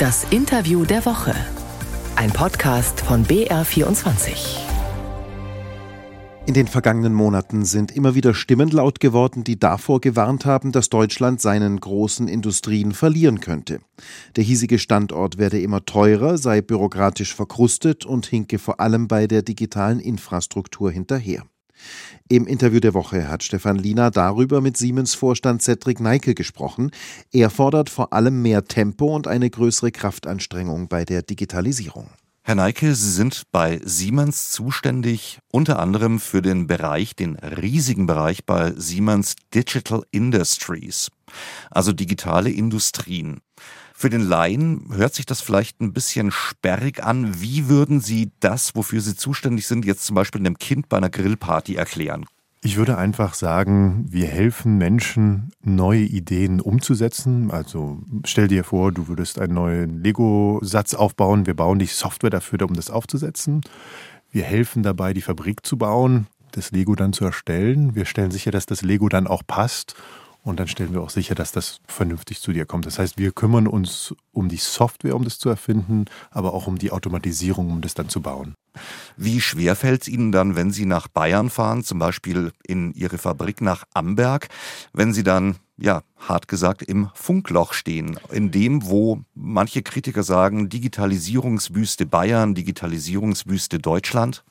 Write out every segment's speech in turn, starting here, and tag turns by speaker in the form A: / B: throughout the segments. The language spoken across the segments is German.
A: Das Interview der Woche. Ein Podcast von BR24.
B: In den vergangenen Monaten sind immer wieder Stimmen laut geworden, die davor gewarnt haben, dass Deutschland seinen großen Industrien verlieren könnte. Der hiesige Standort werde immer teurer, sei bürokratisch verkrustet und hinke vor allem bei der digitalen Infrastruktur hinterher. Im Interview der Woche hat Stefan Liener darüber mit Siemens-Vorstand Cedric Neike gesprochen. Er fordert vor allem mehr Tempo und eine größere Kraftanstrengung bei der Digitalisierung.
C: Herr Neike, Sie sind bei Siemens zuständig unter anderem für den Bereich, den riesigen Bereich bei Siemens Digital Industries, also digitale Industrien. Für den Laien hört sich das vielleicht ein bisschen sperrig an. Wie würden Sie das, wofür Sie zuständig sind, jetzt zum Beispiel einem Kind bei einer Grillparty erklären?
D: Ich würde einfach sagen, wir helfen Menschen, neue Ideen umzusetzen. Also stell dir vor, du würdest einen neuen Lego-Satz aufbauen. Wir bauen die Software dafür, um das aufzusetzen. Wir helfen dabei, die Fabrik zu bauen, das Lego dann zu erstellen. Wir stellen sicher, dass das Lego dann auch passt und dann stellen wir auch sicher, dass das vernünftig zu dir kommt. Das heißt, wir kümmern uns um die Software, um das zu erfinden, aber auch um die Automatisierung, um das dann zu bauen.
C: Wie schwer fällt es Ihnen dann, wenn Sie nach Bayern fahren, zum Beispiel in Ihre Fabrik nach Amberg, wenn Sie dann, ja, hart gesagt, im Funkloch stehen, in dem, wo manche Kritiker sagen, Digitalisierungswüste Bayern, Digitalisierungswüste Deutschland?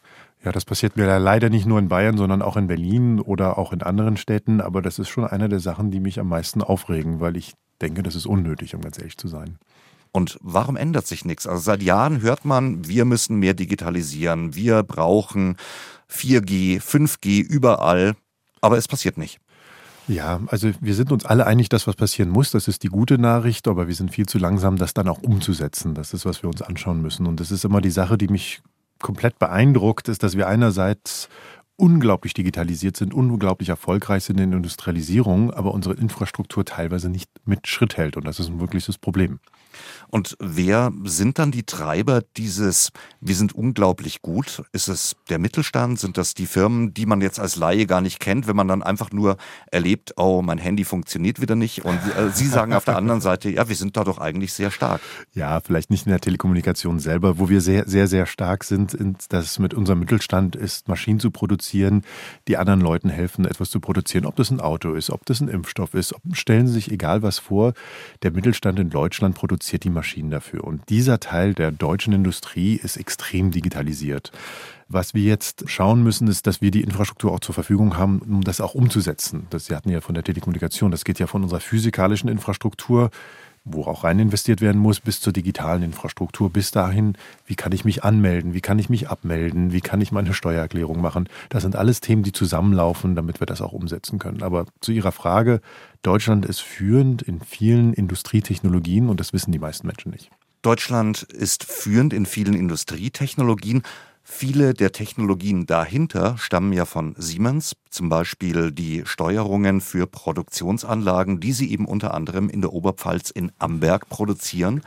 D: Ja, das passiert mir leider nicht nur in Bayern, sondern auch in Berlin oder auch in anderen Städten. Aber das ist schon eine der Sachen, die mich am meisten aufregen, weil ich denke, das ist unnötig, um ganz ehrlich zu sein.
C: Und warum ändert sich nichts? Also seit Jahren hört man, wir müssen mehr digitalisieren, wir brauchen 4G, 5G überall, aber es passiert nicht.
D: Ja, also wir sind uns alle einig, dass was passieren muss. Das ist die gute Nachricht, aber wir sind viel zu langsam, das dann auch umzusetzen. Das ist, was wir uns anschauen müssen. Und das ist immer die Sache, die mich komplett beeindruckt, ist, dass wir einerseits unglaublich digitalisiert sind, unglaublich erfolgreich sind in der Industrialisierung, aber unsere Infrastruktur teilweise nicht mit Schritt hält. Und das ist ein wirkliches Problem.
C: Und wer sind dann die Treiber dieses, wir sind unglaublich gut? Ist es der Mittelstand? Sind das die Firmen, die man jetzt als Laie gar nicht kennt, wenn man dann einfach nur erlebt, oh, mein Handy funktioniert wieder nicht? Und äh, Sie sagen auf der anderen Seite, ja, wir sind da doch eigentlich sehr stark.
D: Ja, vielleicht nicht in der Telekommunikation selber, wo wir sehr, sehr, sehr stark sind, dass mit unserem Mittelstand ist, Maschinen zu produzieren, die anderen Leuten helfen, etwas zu produzieren. Ob das ein Auto ist, ob das ein Impfstoff ist, stellen Sie sich egal was vor. Der Mittelstand in Deutschland produziert die Maschinen Maschinen dafür. Und dieser Teil der deutschen Industrie ist extrem digitalisiert. Was wir jetzt schauen müssen, ist, dass wir die Infrastruktur auch zur Verfügung haben, um das auch umzusetzen. Das, Sie hatten ja von der Telekommunikation, das geht ja von unserer physikalischen Infrastruktur wo auch rein investiert werden muss, bis zur digitalen Infrastruktur, bis dahin, wie kann ich mich anmelden, wie kann ich mich abmelden, wie kann ich meine Steuererklärung machen. Das sind alles Themen, die zusammenlaufen, damit wir das auch umsetzen können. Aber zu Ihrer Frage, Deutschland ist führend in vielen Industrietechnologien und das wissen die meisten Menschen nicht.
C: Deutschland ist führend in vielen Industrietechnologien. Viele der Technologien dahinter stammen ja von Siemens, zum Beispiel die Steuerungen für Produktionsanlagen, die sie eben unter anderem in der Oberpfalz in Amberg produzieren.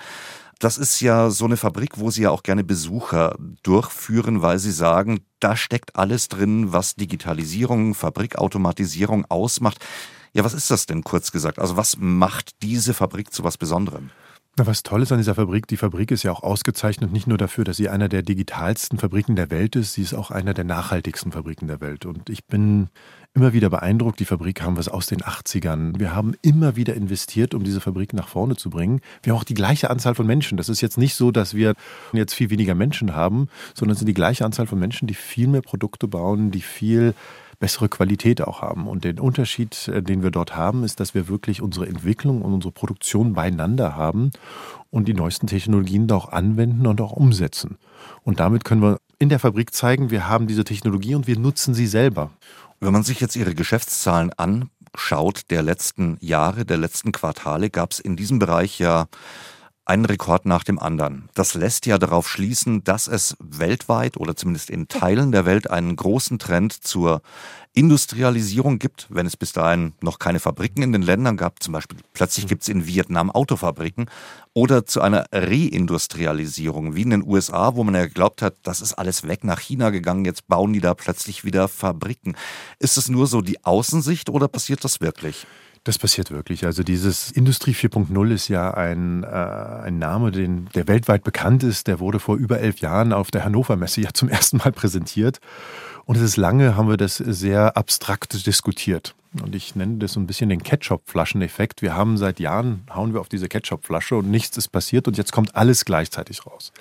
C: Das ist ja so eine Fabrik, wo Sie ja auch gerne Besucher durchführen, weil Sie sagen, da steckt alles drin, was Digitalisierung, Fabrikautomatisierung ausmacht. Ja, was ist das denn kurz gesagt? Also was macht diese Fabrik zu was Besonderem?
D: Na, was toll ist an dieser Fabrik, die Fabrik ist ja auch ausgezeichnet nicht nur dafür, dass sie einer der digitalsten Fabriken der Welt ist, sie ist auch einer der nachhaltigsten Fabriken der Welt. Und ich bin immer wieder beeindruckt, die Fabrik haben wir aus den 80ern. Wir haben immer wieder investiert, um diese Fabrik nach vorne zu bringen. Wir haben auch die gleiche Anzahl von Menschen. Das ist jetzt nicht so, dass wir jetzt viel weniger Menschen haben, sondern es sind die gleiche Anzahl von Menschen, die viel mehr Produkte bauen, die viel bessere Qualität auch haben. Und den Unterschied, äh, den wir dort haben, ist, dass wir wirklich unsere Entwicklung und unsere Produktion beieinander haben und die neuesten Technologien auch anwenden und auch umsetzen. Und damit können wir in der Fabrik zeigen, wir haben diese Technologie und wir nutzen sie selber.
C: Wenn man sich jetzt Ihre Geschäftszahlen anschaut, der letzten Jahre, der letzten Quartale, gab es in diesem Bereich ja einen Rekord nach dem anderen. Das lässt ja darauf schließen, dass es weltweit oder zumindest in Teilen der Welt einen großen Trend zur Industrialisierung gibt, wenn es bis dahin noch keine Fabriken in den Ländern gab. Zum Beispiel plötzlich gibt es in Vietnam Autofabriken oder zu einer Reindustrialisierung, wie in den USA, wo man ja geglaubt hat, das ist alles weg nach China gegangen, jetzt bauen die da plötzlich wieder Fabriken. Ist es nur so die Außensicht oder passiert das wirklich?
D: Das passiert wirklich. Also dieses Industrie 4.0 ist ja ein, äh, ein Name, den, der weltweit bekannt ist. Der wurde vor über elf Jahren auf der Hannover Messe ja zum ersten Mal präsentiert. Und es ist lange, haben wir das sehr abstrakt diskutiert. Und ich nenne das so ein bisschen den Ketchup-Flaschen-Effekt. Wir haben seit Jahren, hauen wir auf diese Ketchup-Flasche und nichts ist passiert und jetzt kommt alles gleichzeitig raus.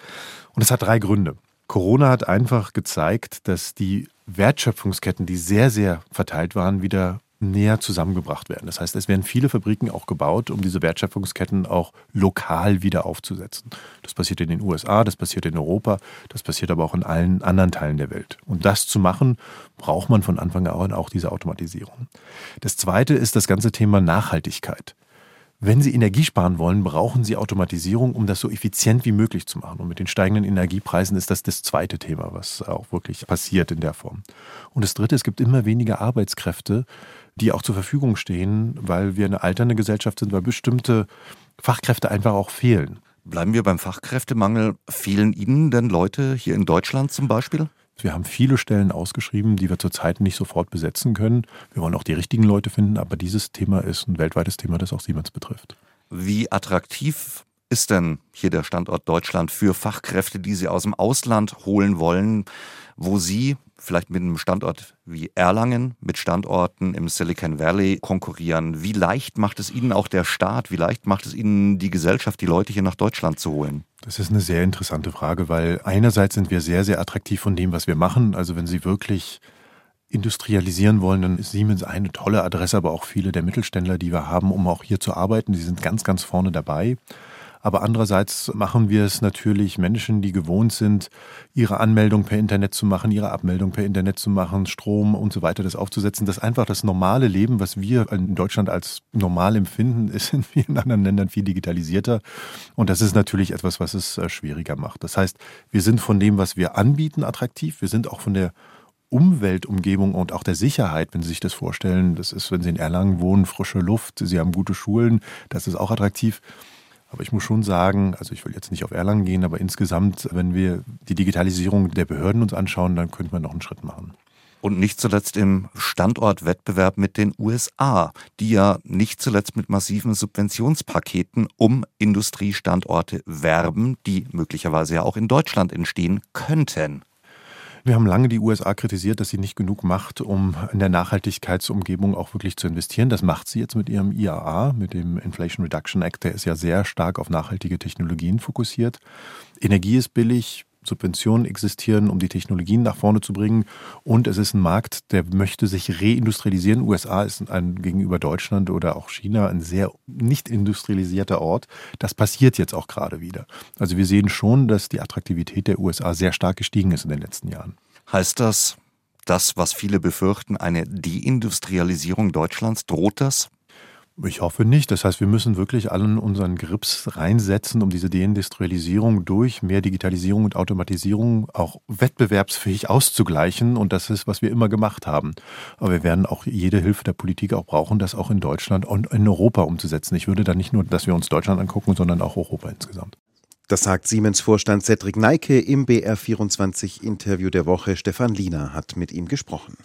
D: Und es hat drei Gründe. Corona hat einfach gezeigt, dass die Wertschöpfungsketten, die sehr, sehr verteilt waren, wieder näher zusammengebracht werden. Das heißt, es werden viele Fabriken auch gebaut, um diese Wertschöpfungsketten auch lokal wieder aufzusetzen. Das passiert in den USA, das passiert in Europa, das passiert aber auch in allen anderen Teilen der Welt. Und das zu machen, braucht man von Anfang an auch diese Automatisierung. Das Zweite ist das ganze Thema Nachhaltigkeit. Wenn Sie Energie sparen wollen, brauchen Sie Automatisierung, um das so effizient wie möglich zu machen. Und mit den steigenden Energiepreisen ist das das zweite Thema, was auch wirklich passiert in der Form. Und das dritte, es gibt immer weniger Arbeitskräfte, die auch zur Verfügung stehen, weil wir eine alternde Gesellschaft sind, weil bestimmte Fachkräfte einfach auch fehlen.
C: Bleiben wir beim Fachkräftemangel. Fehlen Ihnen denn Leute hier in Deutschland zum Beispiel?
D: Wir haben viele Stellen ausgeschrieben, die wir zurzeit nicht sofort besetzen können. Wir wollen auch die richtigen Leute finden, aber dieses Thema ist ein weltweites Thema, das auch Siemens betrifft.
C: Wie attraktiv ist denn hier der Standort Deutschland für Fachkräfte, die Sie aus dem Ausland holen wollen, wo Sie vielleicht mit einem Standort wie Erlangen, mit Standorten im Silicon Valley konkurrieren? Wie leicht macht es Ihnen auch der Staat, wie leicht macht es Ihnen die Gesellschaft, die Leute hier nach Deutschland zu holen?
D: Das ist eine sehr interessante Frage, weil einerseits sind wir sehr, sehr attraktiv von dem, was wir machen. Also wenn Sie wirklich industrialisieren wollen, dann ist Siemens eine tolle Adresse, aber auch viele der Mittelständler, die wir haben, um auch hier zu arbeiten, die sind ganz, ganz vorne dabei. Aber andererseits machen wir es natürlich Menschen, die gewohnt sind, ihre Anmeldung per Internet zu machen, ihre Abmeldung per Internet zu machen, Strom und so weiter, das aufzusetzen. Das einfach das normale Leben, was wir in Deutschland als normal empfinden, ist in vielen anderen Ländern viel digitalisierter. Und das ist natürlich etwas, was es äh, schwieriger macht. Das heißt, wir sind von dem, was wir anbieten, attraktiv. Wir sind auch von der Umweltumgebung und auch der Sicherheit, wenn Sie sich das vorstellen, das ist, wenn Sie in Erlangen wohnen, frische Luft, Sie haben gute Schulen, das ist auch attraktiv. Aber ich muss schon sagen, also ich will jetzt nicht auf Erlangen gehen, aber insgesamt, wenn wir die Digitalisierung der Behörden uns anschauen, dann könnte man noch einen Schritt machen.
C: Und nicht zuletzt im Standortwettbewerb mit den USA, die ja nicht zuletzt mit massiven Subventionspaketen um Industriestandorte werben, die möglicherweise ja auch in Deutschland entstehen könnten.
D: Wir haben lange die USA kritisiert, dass sie nicht genug macht, um in der Nachhaltigkeitsumgebung auch wirklich zu investieren. Das macht sie jetzt mit ihrem IAA, mit dem Inflation Reduction Act. Der ist ja sehr stark auf nachhaltige Technologien fokussiert. Energie ist billig, Subventionen existieren, um die Technologien nach vorne zu bringen. Und es ist ein Markt, der möchte sich reindustrialisieren. USA ist ein, gegenüber Deutschland oder auch China ein sehr nicht industrialisierter Ort. Das passiert jetzt auch gerade wieder. Also wir sehen schon, dass die Attraktivität der USA sehr stark gestiegen ist in den letzten Jahren.
C: Heißt das, das, was viele befürchten, eine Deindustrialisierung Deutschlands? Droht das?
D: Ich hoffe nicht. Das heißt, wir müssen wirklich allen unseren Grips reinsetzen, um diese Deindustrialisierung durch mehr Digitalisierung und Automatisierung auch wettbewerbsfähig auszugleichen. Und das ist, was wir immer gemacht haben. Aber wir werden auch jede Hilfe der Politik auch brauchen, das auch in Deutschland und in Europa umzusetzen. Ich würde da nicht nur, dass wir uns Deutschland angucken, sondern auch Europa insgesamt.
B: Das sagt Siemens-Vorstand Cedric Neike im BR24-Interview der Woche. Stefan Liener hat mit ihm gesprochen.